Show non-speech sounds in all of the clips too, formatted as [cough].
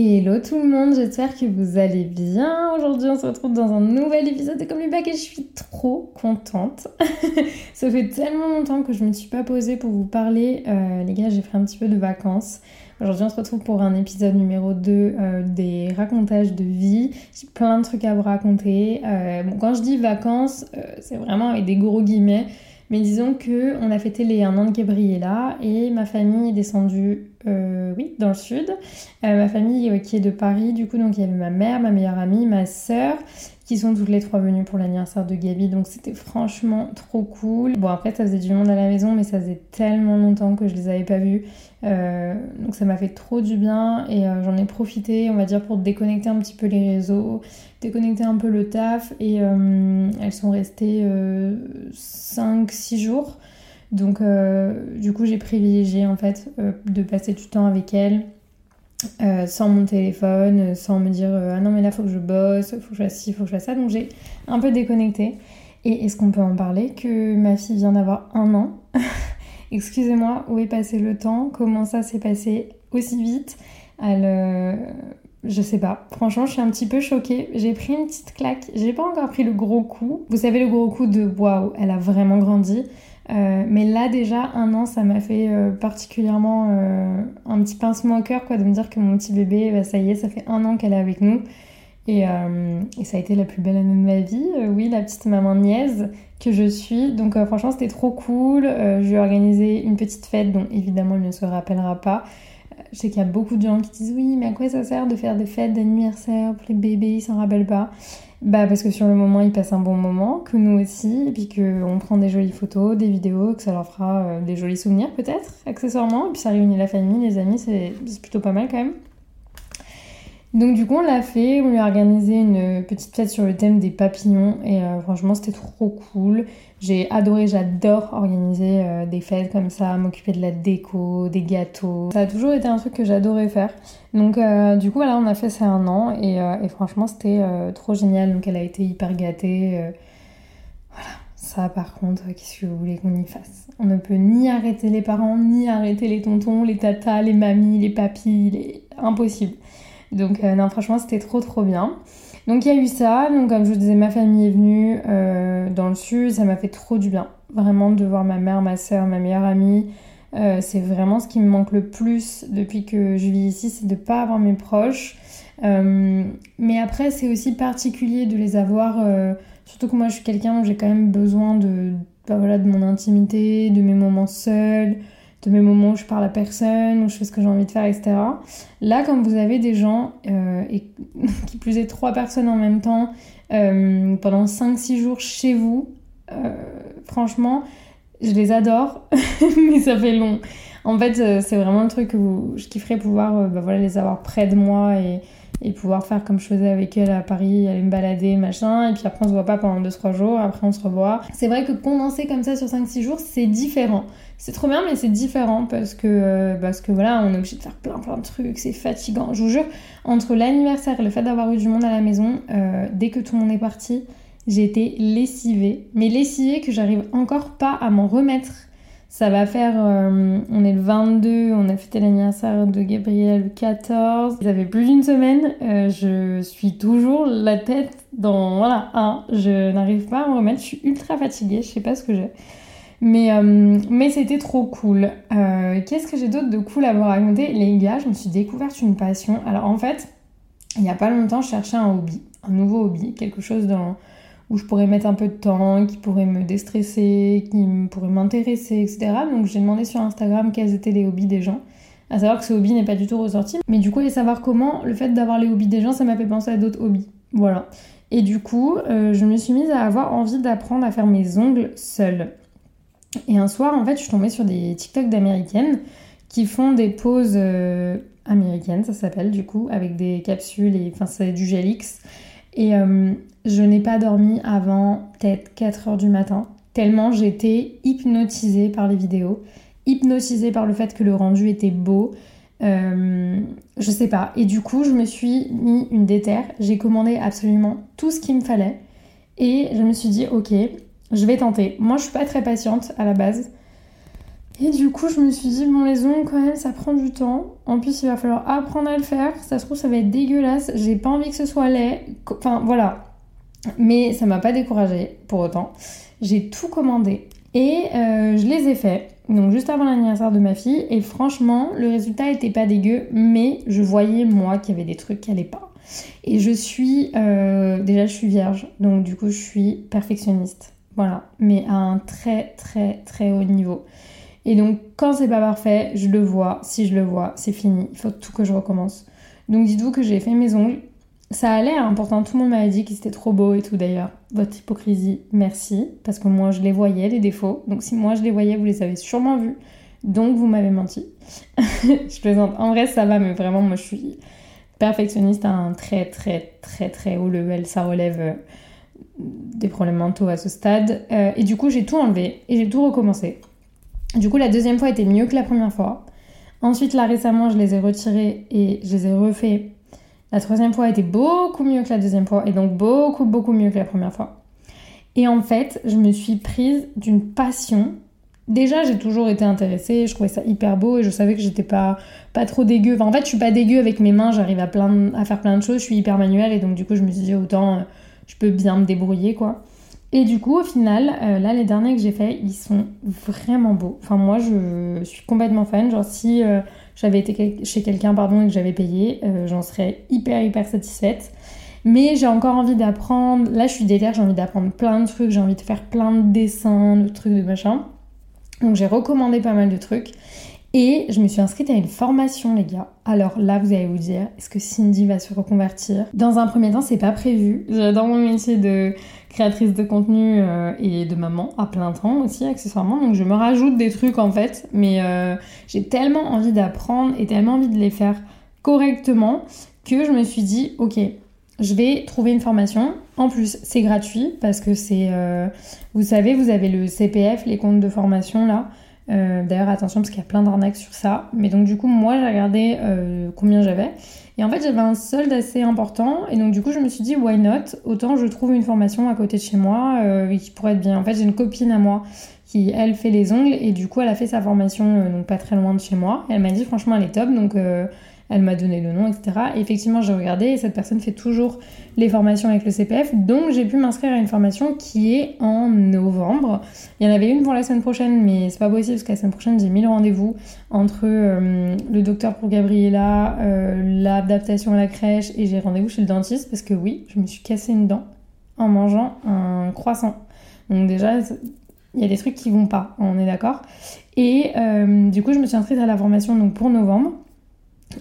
Hello tout le monde, j'espère que vous allez bien. Aujourd'hui, on se retrouve dans un nouvel épisode de Comme Back et je suis trop contente. [laughs] Ça fait tellement longtemps que je ne me suis pas posée pour vous parler. Euh, les gars, j'ai pris un petit peu de vacances. Aujourd'hui, on se retrouve pour un épisode numéro 2 euh, des racontages de vie. J'ai plein de trucs à vous raconter. Euh, quand je dis vacances, c'est vraiment avec des gros guillemets. Mais disons que on a fêté les un an de Gabriella et ma famille est descendue, euh, dans le sud. Euh, ma famille euh, qui est de Paris, du coup, donc il y avait ma mère, ma meilleure amie, ma sœur, qui sont toutes les trois venues pour l'anniversaire de Gabi. Donc c'était franchement trop cool. Bon après ça faisait du monde à la maison, mais ça faisait tellement longtemps que je les avais pas vus. donc ça m'a fait trop du bien et j'en ai profité, on va dire, pour déconnecter un petit peu les réseaux, déconnecter un peu le taf et elles sont restées 5-6 jours. Donc du coup j'ai privilégié en fait de passer du temps avec elles euh, sans mon téléphone, euh, sans me dire euh, ah non mais là faut que je bosse, faut que je fasse ci, faut que je fasse ça. Donc j'ai un peu déconnecté. Et est-ce qu'on peut en parler que ma fille vient d'avoir un an? [laughs] Excusez-moi, où est passé le temps? Comment ça s'est passé aussi vite? Elle, je sais pas. Franchement, je suis un petit peu choquée. J'ai pris une petite claque. J'ai pas encore pris le gros coup. Vous savez le gros coup de waouh, elle a vraiment grandi. Euh, mais là déjà un an ça m'a fait euh, particulièrement euh, un petit pincement au cœur quoi de me dire que mon petit bébé bah, ça y est ça fait un an qu'elle est avec nous et, ça a été la plus belle année de ma vie oui la petite maman niaise que je suis donc franchement c'était trop cool je lui organisé une petite fête dont évidemment elle ne se rappellera pas je sais qu'il y a beaucoup de gens qui disent oui mais à quoi ça sert de faire des fêtes d'anniversaire pour les bébés? Ils s'en rappellent pas. Bah parce que sur le moment ils passent un bon moment, que nous aussi, et puis qu'on prend des jolies photos, des vidéos, que ça leur fera euh, des jolis souvenirs peut-être, accessoirement, et puis ça réunit la famille, les amis, c'est plutôt pas mal quand même. Donc du coup on l'a fait, on lui a organisé une petite fête sur le thème des papillons et euh, franchement c'était trop cool. J'ai adoré, j'adore organiser euh, des fêtes comme ça, m'occuper de la déco, des gâteaux. Ça a toujours été un truc que j'adorais faire. Donc euh, du coup voilà on a fait ça un an et, franchement c'était trop génial. Donc elle a été hyper gâtée. voilà, ça par contre qu'est-ce que vous voulez qu'on y fasse? On ne peut ni arrêter les parents, ni arrêter les tontons, les tatas, les mamies, les papis, impossible. Donc euh, non, franchement, c'était trop trop bien. Donc il y a eu ça, donc comme je vous disais, ma famille est venue euh, dans le sud, ça m'a fait trop du bien. Vraiment de voir ma mère, ma soeur, ma meilleure amie. Euh, c'est vraiment ce qui me manque le plus depuis que je vis ici, c'est de ne pas avoir mes proches. mais après, c'est aussi particulier de les avoir, surtout que moi je suis quelqu'un où j'ai quand même besoin de, voilà, de mon intimité, de mes moments seuls, de mes moments où je parle à personne, où je fais ce que j'ai envie de faire, etc. Là, quand vous avez des gens, euh, et [laughs] qui plus est trois personnes en même temps, euh, pendant 5-6 jours chez vous, euh, franchement, je les adore, [laughs] mais ça fait long. En fait, c'est vraiment le truc que je kifferais pouvoir bah, voilà, les avoir près de moi et, et pouvoir faire comme je faisais avec elle à Paris, aller me balader, machin, et puis après on se voit pas pendant 2-3 jours, après on se revoit. C'est vrai que condenser comme ça sur 5-6 jours, c'est différent. C'est trop bien, mais c'est différent parce que, euh, parce que voilà, on est obligé de faire plein plein de trucs, c'est fatigant. Je vous jure, entre l'anniversaire et le fait d'avoir eu du monde à la maison, euh, dès que tout le monde est parti, j'ai été lessivée. Mais lessivée que j'arrive encore pas à m'en remettre ça va faire, euh, on est le 22, on a fêté l'anniversaire de Gabriel le 14. Ça fait plus d'une semaine, euh, je suis toujours la tête dans, voilà, un, je n'arrive pas à me remettre, je suis ultra fatiguée, je sais pas ce que j'ai. Mais, euh, mais c'était trop cool. Qu'est-ce que j'ai d'autre de cool à vous raconter? Les gars, je me suis découverte une passion. Alors en fait, il n'y a pas longtemps, je cherchais un hobby, un nouveau hobby, quelque chose dans où je pourrais mettre un peu de temps, qui pourrait me déstresser, qui pourrait m'intéresser, etc. Donc j'ai demandé sur Instagram quels étaient les hobbies des gens. À savoir que ce hobby n'est pas du tout ressorti. Mais du coup, et savoir comment, le fait d'avoir les hobbies des gens, ça m'a fait penser à d'autres hobbies. Voilà. Et du coup, euh, je me suis mise à avoir envie d'apprendre à faire mes ongles seule. Et un soir, en fait, je suis tombée sur des TikTok d'américaines qui font des poses euh, américaines, ça s'appelle du coup, avec des capsules et enfin, c'est du gel. Et euh, je n'ai pas dormi avant peut-être 4 heures du matin, tellement j'étais hypnotisée par les vidéos, hypnotisée par le fait que le rendu était beau. Euh, je sais pas. Et du coup, je me suis mis une déterre. J'ai commandé absolument tout ce qu'il me fallait. Et je me suis dit, ok, je vais tenter. Moi, je suis pas très patiente à la base. Et du coup, je me suis dit, bon, les ongles, quand même, ça prend du temps. En plus, il va falloir apprendre à le faire. Ça se trouve, ça va être dégueulasse. J'ai pas envie que ce soit laid. Enfin, voilà. Mais ça m'a pas découragée pour autant. J'ai tout commandé. Et euh, je les ai faits. Donc, juste avant l'anniversaire de ma fille. Et franchement, le résultat était pas dégueu. Mais je voyais, moi, qu'il y avait des trucs qui allaient pas. Et je suis. Euh, déjà, je suis vierge. Donc, du coup, je suis perfectionniste. Voilà. Mais à un très, très, très haut niveau. Et donc, quand c'est pas parfait, je le vois. Si je le vois, c'est fini. Il faut tout que je recommence. Donc, dites-vous que j'ai fait mes ongles. Ça allait, hein. pourtant tout le monde m'avait dit qu'ils étaient trop beaux et tout d'ailleurs. Votre hypocrisie, merci, parce que moi je les voyais, les défauts. Donc si moi je les voyais, vous les avez sûrement vus. Donc vous m'avez menti. [laughs] je plaisante. En vrai, ça va, mais vraiment, moi je suis perfectionniste à un très très très très haut level. Ça relève euh, des problèmes mentaux à ce stade. Euh, et du coup, j'ai tout enlevé et j'ai tout recommencé. Du coup, la deuxième fois était mieux que la première fois. Ensuite, là récemment, je les ai retirés et je les ai refaits. La troisième fois était beaucoup mieux que la deuxième fois et donc beaucoup, beaucoup mieux que la première fois. Et en fait, je me suis prise d'une passion. Déjà, j'ai toujours été intéressée, je trouvais ça hyper beau et je savais que j'étais pas, pas trop dégueu. En fait, je suis pas dégueu avec mes mains, j'arrive à, plein, à faire plein de choses, je suis hyper manuelle et donc du coup, je me suis dit autant euh, je peux bien me débrouiller quoi. Et du coup, au final, euh, là, les derniers que j'ai faits, ils sont vraiment beaux. Enfin, moi, je suis complètement fan. Genre, si euh, j'avais été chez quelqu'un, pardon, et que j'avais payé, euh, j'en serais hyper, hyper satisfaite. Mais j'ai encore envie d'apprendre. Là, je suis déterre, j'ai envie d'apprendre plein de trucs. J'ai envie de faire plein de dessins, de trucs, de machin. Donc, j'ai recommandé pas mal de trucs. Et je me suis inscrite à une formation, les gars. Alors là, vous allez vous dire, est-ce que Cindy va se reconvertir? Dans un premier temps, c'est pas prévu. J'adore mon métier de créatrice de contenu euh, et de maman à plein temps aussi, accessoirement. Donc je me rajoute des trucs en fait. Mais euh, j'ai tellement envie d'apprendre et tellement envie de les faire correctement que je me suis dit, ok, je vais trouver une formation. En plus, c'est gratuit parce que c'est, euh, vous savez, vous avez le CPF, les comptes de formation là. Euh, d'ailleurs, attention parce qu'il y a plein d'arnaques sur ça. Mais donc, du coup, moi, j'ai regardé euh, combien j'avais. Et en fait, j'avais un solde assez important. Et donc, du coup, je me suis dit, why not? Autant je trouve une formation à côté de chez moi euh, qui pourrait être bien. En fait, j'ai une copine à moi qui, elle, fait les ongles. Et du coup, elle a fait sa formation, donc pas très loin de chez moi. Elle m'a dit, franchement, elle est top. Donc, elle m'a donné le nom, etc. Et effectivement, j'ai regardé et cette personne fait toujours les formations avec le CPF. Donc, j'ai pu m'inscrire à une formation qui est en novembre. Il y en avait une pour la semaine prochaine, mais c'est pas possible parce que la semaine prochaine, j'ai mis le rendez-vous entre euh, le docteur pour Gabriella, euh, l'adaptation à la crèche et j'ai rendez-vous chez le dentiste parce que oui, je me suis cassé une dent en mangeant un croissant. Donc, déjà, il y a des trucs qui vont pas, on est d'accord. Et euh, du coup, je me suis inscrite à la formation donc, pour novembre.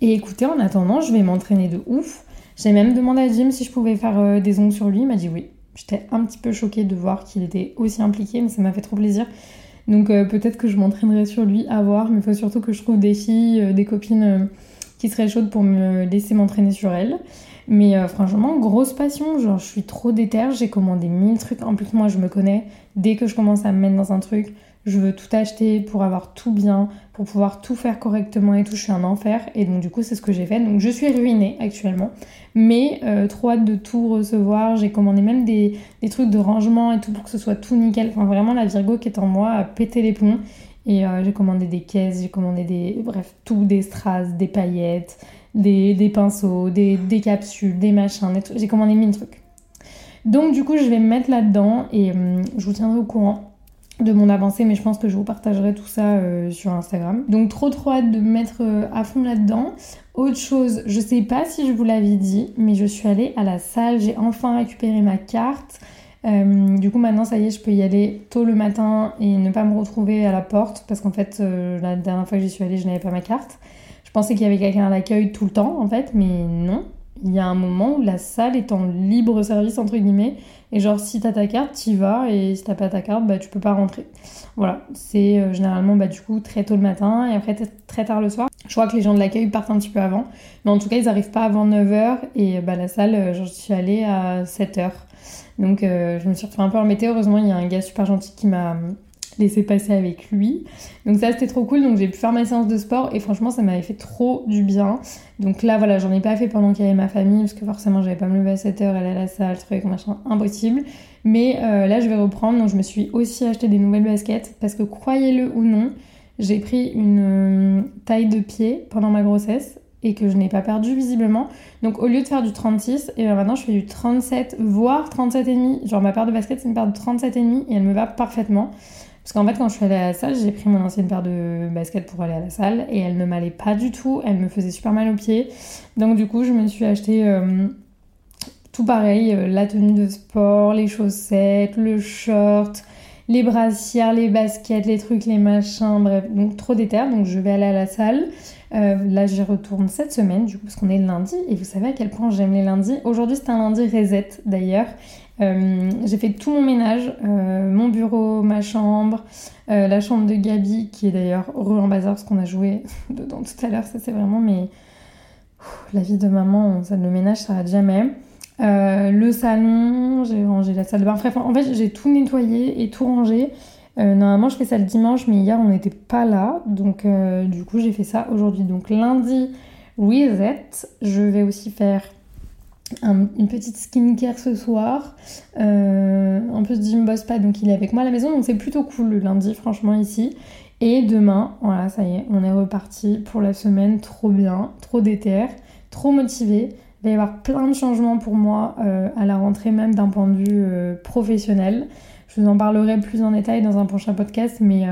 Et écoutez, en attendant, je vais m'entraîner de ouf. J'ai même demandé à Jim si je pouvais faire euh, des ongles sur lui. Il m'a dit oui. J'étais un petit peu choquée de voir qu'il était aussi impliqué, mais ça m'a fait trop plaisir. Donc euh, peut-être que je m'entraînerai sur lui à voir, mais il faut surtout que je trouve des filles, des copines qui seraient chaudes pour me laisser m'entraîner sur elles. Mais franchement, grosse passion, genre je suis trop déterre, j'ai commandé mille trucs. En plus, moi je me connais, dès que je commence à me mettre dans un truc, je veux tout acheter pour avoir tout bien, pour pouvoir tout faire correctement et tout. Je suis un enfer. Et donc, du coup, c'est ce que j'ai fait. Donc, je suis ruinée actuellement. Mais euh, trop hâte de tout recevoir. J'ai commandé même des, trucs de rangement et tout pour que ce soit tout nickel. Enfin, vraiment, la Virgo qui est en moi a pété les plombs. Et euh, j'ai commandé des caisses, j'ai commandé des. Bref, tout, des strass, des paillettes, des, pinceaux, des, capsules, des machins. J'ai commandé mille trucs. Donc, du coup, je vais me mettre là-dedans et hum, je vous tiendrai au courant de mon avancée, mais je pense que je vous partagerai tout ça euh, sur Instagram. Donc trop trop hâte de me mettre euh, à fond là-dedans. Autre chose, je sais pas si je vous l'avais dit, mais je suis allée à la salle, j'ai enfin récupéré ma carte. Euh, du coup maintenant ça y est, je peux y aller tôt le matin et ne pas me retrouver à la porte parce qu'en fait la dernière fois que j'y suis allée, je n'avais pas ma carte. Pensais qu'il y avait quelqu'un à l'accueil tout le temps, en fait, mais non. Il y a un moment où la salle est en libre service, entre guillemets. Et genre, si t'as ta carte, t'y vas. Et si t'as pas ta carte, bah, tu peux pas rentrer. Voilà. C'est euh, généralement, bah, du coup, très tôt le matin et après très tard le soir. Je crois que les gens de l'accueil partent un petit peu avant. Mais en tout cas, ils arrivent pas avant 9h. Et bah, la salle, euh, je suis allée à 7h. Donc, euh, je me suis retrouvée un peu embêtée. Heureusement, il y a un gars super gentil qui m'a laisser passer avec lui. Donc ça c'était trop cool, donc j'ai pu faire ma séance de sport et franchement ça m'avait fait trop du bien. Donc là voilà, j'en ai pas fait pendant qu'il y avait ma famille parce que forcément j'avais pas me lever à 7h, aller à la salle, truc, machin, impossible. Mais euh, là je vais reprendre, donc je me suis aussi acheté des nouvelles baskets parce que croyez-le ou non, j'ai pris une euh, taille de pied pendant ma grossesse et que je n'ai pas perdu visiblement. Donc au lieu de faire du 36, et ben maintenant je fais du 37, voire 37,5. Genre ma paire de baskets c'est une paire de 37,5 et elle me va parfaitement. Parce qu'en fait, quand je suis allée à la salle, j'ai pris mon ancienne paire de baskets pour aller à la salle et elle ne m'allait pas du tout. Elle me faisait super mal aux pieds. Donc, du coup, je me suis acheté euh, tout pareil euh, la tenue de sport, les chaussettes, le short, les brassières, les baskets, les trucs, les machins, bref, donc trop d'éther. Donc, je vais aller à la salle. Euh, là, j'y retourne cette semaine, du coup, parce qu'on est lundi. Et vous savez à quel point j'aime les lundis. Aujourd'hui, c'est un lundi reset d'ailleurs. Euh, j'ai fait tout mon ménage, euh, mon bureau, ma chambre, la chambre de Gabi, qui est d'ailleurs re en bazar parce qu'on a joué [laughs] dedans tout à l'heure. Ça, c'est vraiment mais la vie de maman, ça, le ménage, ça s'arrête jamais. le salon, j'ai rangé la salle de bain. Bref, en fait, j'ai tout nettoyé et tout rangé. Normalement, je fais ça le dimanche, mais hier, on n'était pas là. Donc, du coup, j'ai fait ça aujourd'hui. Donc, lundi, reset. Je vais aussi faire une petite skincare ce soir. Euh, en plus, Jim bosse pas, donc il est avec moi à la maison, donc c'est plutôt cool le lundi, franchement, ici. Et demain, voilà, ça y est, on est reparti pour la semaine, trop bien, trop déter, trop motivé. Il va y avoir plein de changements pour moi euh, à la rentrée, même d'un point de vue euh, professionnel. Je vous en parlerai plus en détail dans un prochain podcast, mais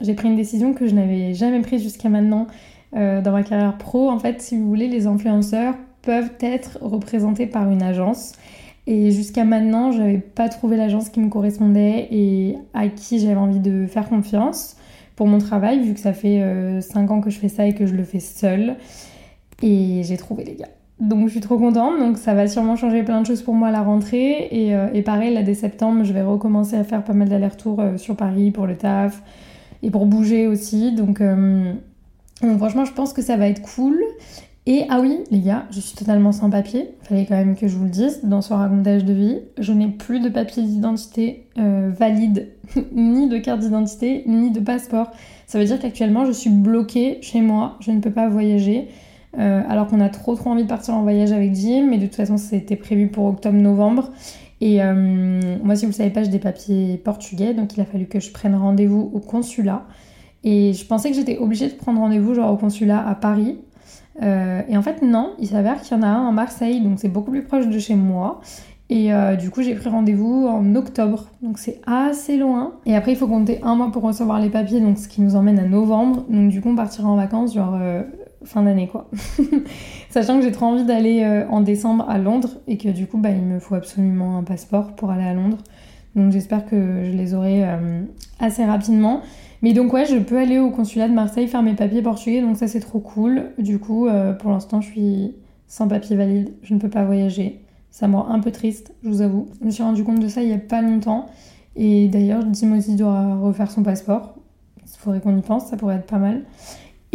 j'ai pris une décision que je n'avais jamais prise jusqu'à maintenant dans ma carrière pro. En fait, si vous voulez, les influenceurs peuvent être représentés par une agence. Et jusqu'à maintenant, je n'avais pas trouvé l'agence qui me correspondait et à qui j'avais envie de faire confiance pour mon travail, vu que ça fait 5 euh, ans que je fais ça et que je le fais seule. Et j'ai trouvé les gars. Donc je suis trop contente, donc ça va sûrement changer plein de choses pour moi à la rentrée. Et, euh, pareil, là dès septembre, je vais recommencer à faire pas mal d'allers-retours euh, sur Paris pour le taf et pour bouger aussi. Donc, donc franchement, je pense que ça va être cool. Et ah oui, les gars, je suis totalement sans papier. Fallait quand même que je vous le dise dans ce racontage de vie. Je n'ai plus de papier d'identité euh, valide, [laughs] ni de carte d'identité, ni de passeport. Ça veut dire qu'actuellement, je suis bloquée chez moi. Je ne peux pas voyager. Euh, alors qu'on a trop trop envie de partir en voyage avec Jim, mais de toute façon, c'était prévu pour octobre-novembre. Et euh, moi, si vous ne le savez pas, j'ai des papiers portugais, donc il a fallu que je prenne rendez-vous au consulat. Et je pensais que j'étais obligée de prendre rendez-vous genre au consulat à Paris euh, et en fait, non, il s'avère qu'il y en a un à Marseille, donc c'est beaucoup plus proche de chez moi. Et du coup, j'ai pris rendez-vous en octobre, donc c'est assez loin. Et après, il faut compter un mois pour recevoir les papiers, donc ce qui nous emmène à novembre. Donc du coup, on partira en vacances genre fin d'année quoi. [laughs] Sachant que j'ai trop envie d'aller en décembre à Londres et que du coup, bah, il me faut absolument un passeport pour aller à Londres. Donc j'espère que je les aurai assez rapidement. Mais donc ouais, je peux aller au consulat de Marseille faire mes papiers portugais, donc ça c'est trop cool. Du coup, euh, pour l'instant, je suis sans papier valide, je ne peux pas voyager. Ça me rend un peu triste, je vous avoue. Je me suis rendu compte de ça il y a pas longtemps. Et d'ailleurs, Timothy doit refaire son passeport. Il faudrait qu'on y pense, ça pourrait être pas mal.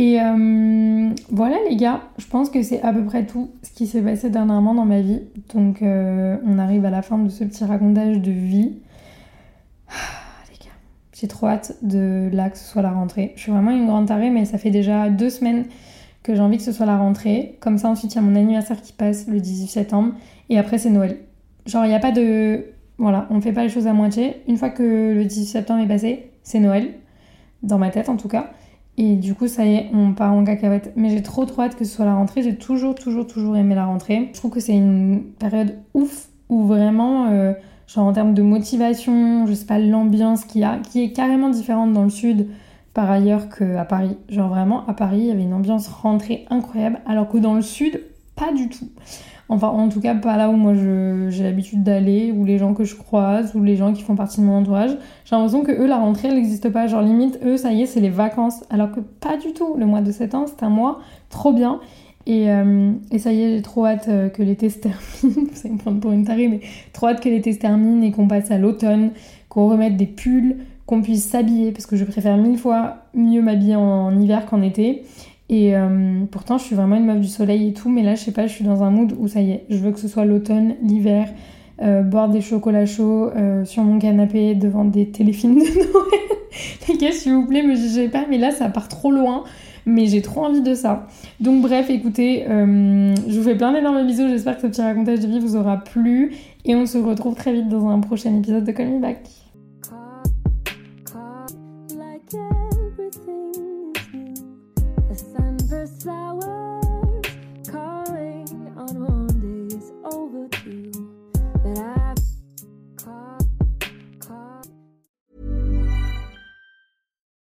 Et euh, voilà les gars, je pense que c'est à peu près tout ce qui s'est passé dernièrement dans ma vie. Donc euh, on arrive à la fin de ce petit racontage de vie. J'ai trop hâte de là que ce soit la rentrée. Je suis vraiment une grande tarée, mais ça fait déjà deux semaines que j'ai envie que ce soit la rentrée. Comme ça, ensuite, il y a mon anniversaire qui passe le 18 septembre. Et après, c'est Noël. Genre, il n'y a pas de. Voilà, on ne fait pas les choses à moitié. Une fois que le 18 septembre est passé, c'est Noël. Dans ma tête, en tout cas. Et du coup, ça y est, on part en cacahuète. Mais j'ai trop trop hâte que ce soit la rentrée. J'ai toujours, toujours, toujours aimé la rentrée. Je trouve que c'est une période ouf où vraiment. Euh, genre en termes de motivation, je sais pas, l'ambiance qu'il y a, qui est carrément différente dans le sud par ailleurs qu'à Paris. Genre vraiment, à Paris, il y avait une ambiance rentrée incroyable, alors que dans le sud, pas du tout. Enfin, en tout cas, pas là où moi j'ai l'habitude d'aller, ou les gens que je croise, ou les gens qui font partie de mon entourage. J'ai l'impression que eux, la rentrée, elle n'existe pas. Genre, limite, eux, ça y est, c'est les vacances. Alors que pas du tout. Le mois de septembre, c'est un mois trop bien. Et, euh, et, ça y est, j'ai trop hâte euh, que l'été se termine. Vous allez me prendre pour une tarée, mais trop hâte que l'été se termine et qu'on passe à l'automne, qu'on remette des pulls, qu'on puisse s'habiller, parce que je préfère mille fois mieux m'habiller en hiver qu'en été. Et euh, pourtant, je suis vraiment une meuf du soleil et tout, mais là, je sais pas, je suis dans un mood où ça y est, je veux que ce soit l'automne, l'hiver, euh, boire des chocolats chauds euh, sur mon canapé devant des téléfilms de [laughs] Noël. Les gars, s'il vous plaît, me jugez pas, mais là, ça part trop loin. Mais j'ai trop envie de ça. Donc, bref, écoutez, je vous fais plein d'énormes bisous. J'espère que ce petit racontage de vie vous aura plu. Et on se retrouve très vite dans un prochain épisode de Call Back.